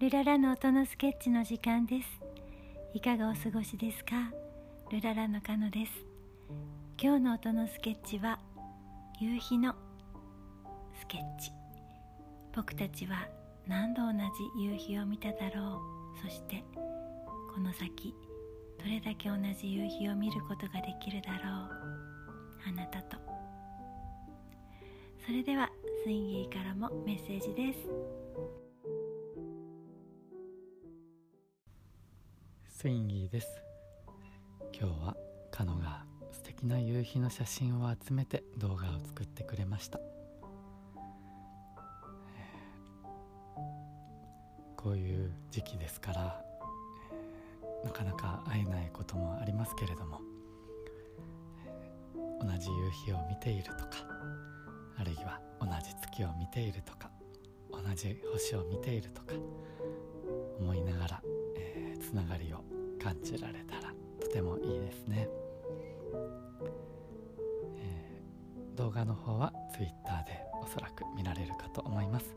ルララの音のスケッチの時間です。いかがお過ごしですか？ルララのカノです。今日の音のスケッチは夕日のスケッチ。僕たちは何度同じ夕日を見ただろう？そしてこの先どれだけ同じ夕日を見ることができるだろう？あなたと。それではスインギーからもメッセージです。スインギーです。今日はカノが素敵な夕日の写真を集めて動画を作ってくれました、こういう時期ですから、なかなか会えないこともありますけれども、同じ夕日を見ているとかあるいは同じ月を見ているとか同じ星を見ているとか感じられたらとてもいいですね、えー、動画の方は Twitter でおそらく見られるかと思います、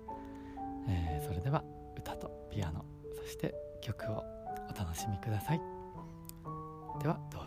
えー、それでは歌とピアノそして曲をお楽しみください。ではどうぞ。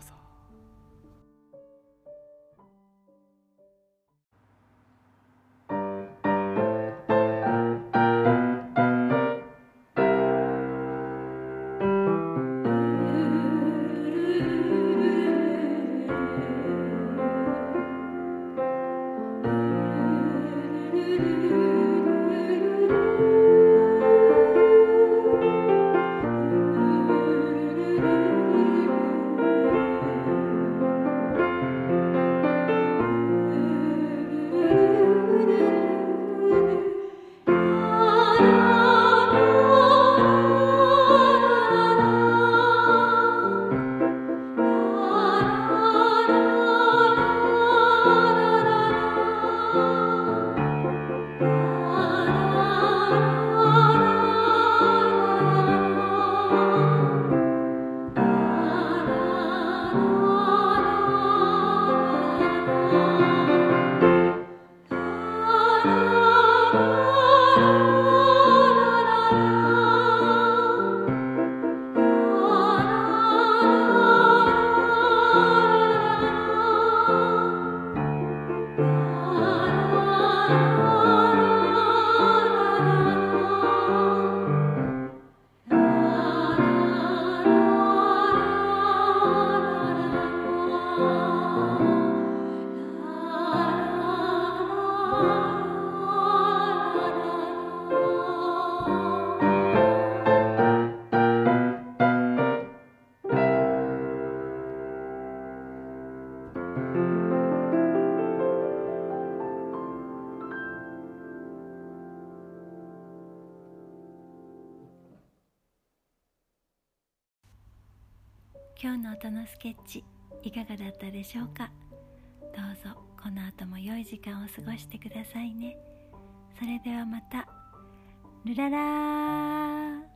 今日の音のスケッチいかがだったでしょうか？どうぞこの後も良い時間を過ごしてくださいね。それではまた。ルララー。